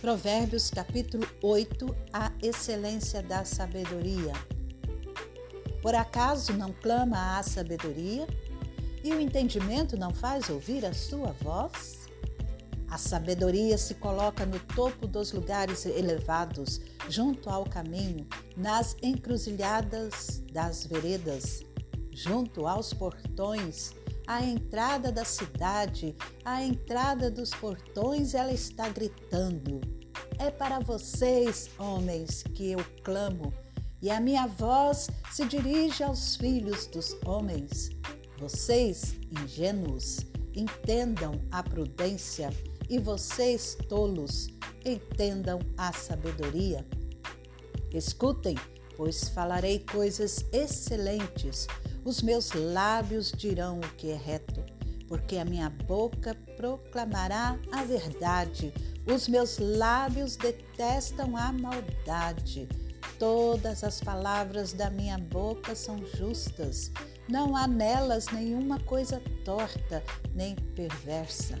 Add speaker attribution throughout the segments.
Speaker 1: Provérbios capítulo 8 A excelência da sabedoria. Por acaso não clama a sabedoria? E o entendimento não faz ouvir a sua voz? A sabedoria se coloca no topo dos lugares elevados, junto ao caminho, nas encruzilhadas das veredas, junto aos portões, à entrada da cidade, à entrada dos portões, ela está gritando: É para vocês, homens, que eu clamo, e a minha voz se dirige aos filhos dos homens. Vocês, ingênuos, entendam a prudência, e vocês, tolos, entendam a sabedoria. Escutem, pois falarei coisas excelentes os meus lábios dirão o que é reto, porque a minha boca proclamará a verdade. Os meus lábios detestam a maldade. Todas as palavras da minha boca são justas. Não há nelas nenhuma coisa torta nem perversa.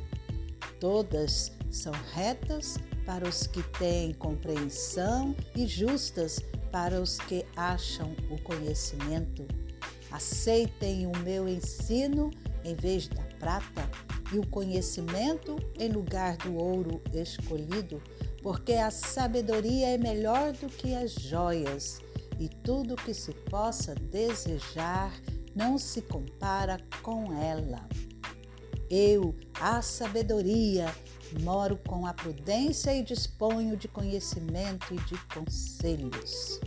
Speaker 1: Todas são retas para os que têm compreensão e justas para os que acham o conhecimento. Aceitem o meu ensino em vez da prata e o conhecimento em lugar do ouro escolhido, porque a sabedoria é melhor do que as joias, e tudo que se possa desejar não se compara com ela. Eu, a sabedoria, moro com a prudência e disponho de conhecimento e de conselhos.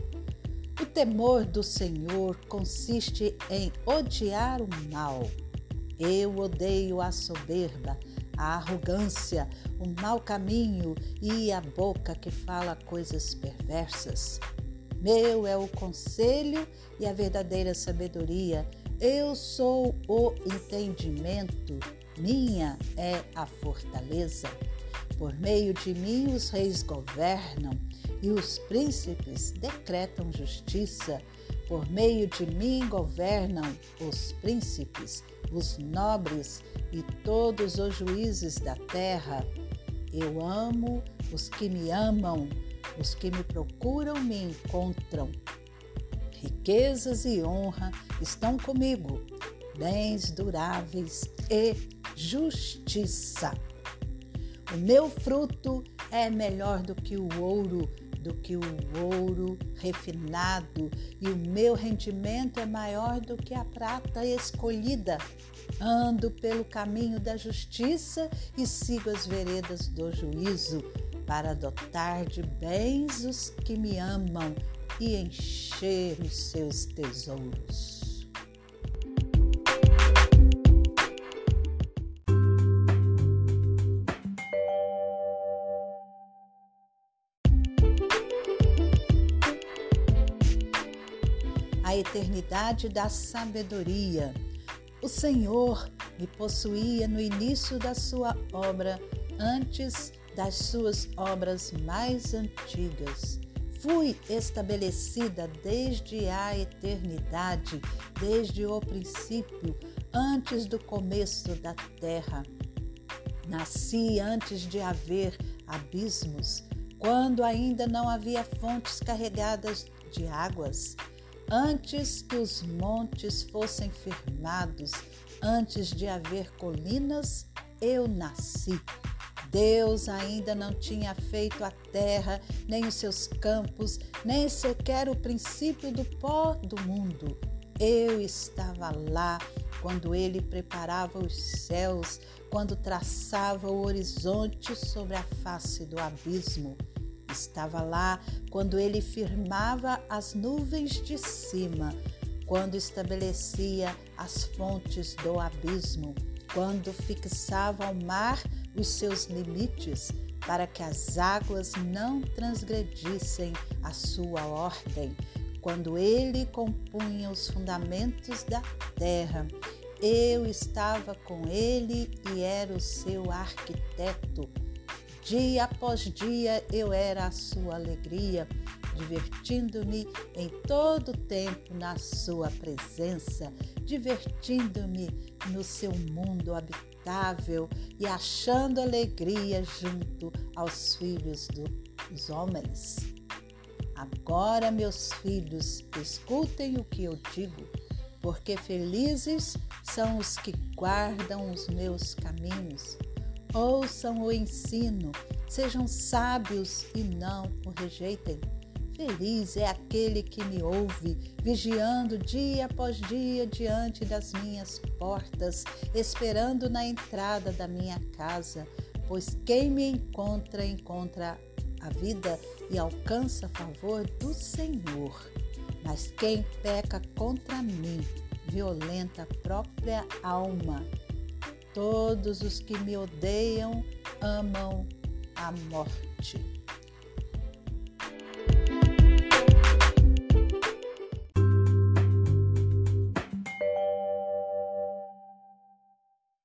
Speaker 1: O temor do Senhor consiste em odiar o mal. Eu odeio a soberba, a arrogância, o mau caminho e a boca que fala coisas perversas. Meu é o conselho e a verdadeira sabedoria. Eu sou o entendimento, minha é a fortaleza. Por meio de mim os reis governam e os príncipes decretam justiça. Por meio de mim governam os príncipes, os nobres e todos os juízes da terra. Eu amo os que me amam, os que me procuram me encontram. Riquezas e honra estão comigo, bens duráveis e justiça. O meu fruto é melhor do que o ouro do que o ouro refinado, e o meu rendimento é maior do que a prata escolhida. Ando pelo caminho da justiça e sigo as veredas do juízo, para dotar de bens os que me amam e encher os seus tesouros. A eternidade da sabedoria. O Senhor me possuía no início da sua obra, antes das suas obras mais antigas. Fui estabelecida desde a eternidade, desde o princípio, antes do começo da terra. Nasci antes de haver abismos, quando ainda não havia fontes carregadas de águas. Antes que os montes fossem firmados, antes de haver colinas, eu nasci. Deus ainda não tinha feito a terra, nem os seus campos, nem sequer o princípio do pó do mundo. Eu estava lá quando ele preparava os céus, quando traçava o horizonte sobre a face do abismo. Estava lá quando ele firmava as nuvens de cima, quando estabelecia as fontes do abismo, quando fixava ao mar os seus limites, para que as águas não transgredissem a sua ordem, quando ele compunha os fundamentos da terra. Eu estava com ele e era o seu arquiteto. Dia após dia eu era a sua alegria, divertindo-me em todo o tempo na sua presença, divertindo-me no seu mundo habitado estável e achando alegria junto aos filhos dos homens. Agora, meus filhos, escutem o que eu digo, porque felizes são os que guardam os meus caminhos. Ouçam o ensino, sejam sábios e não o rejeitem. Feliz é aquele que me ouve, vigiando dia após dia diante das minhas portas, esperando na entrada da minha casa, pois quem me encontra, encontra a vida e alcança favor do Senhor. Mas quem peca contra mim, violenta a própria alma. Todos os que me odeiam amam a morte.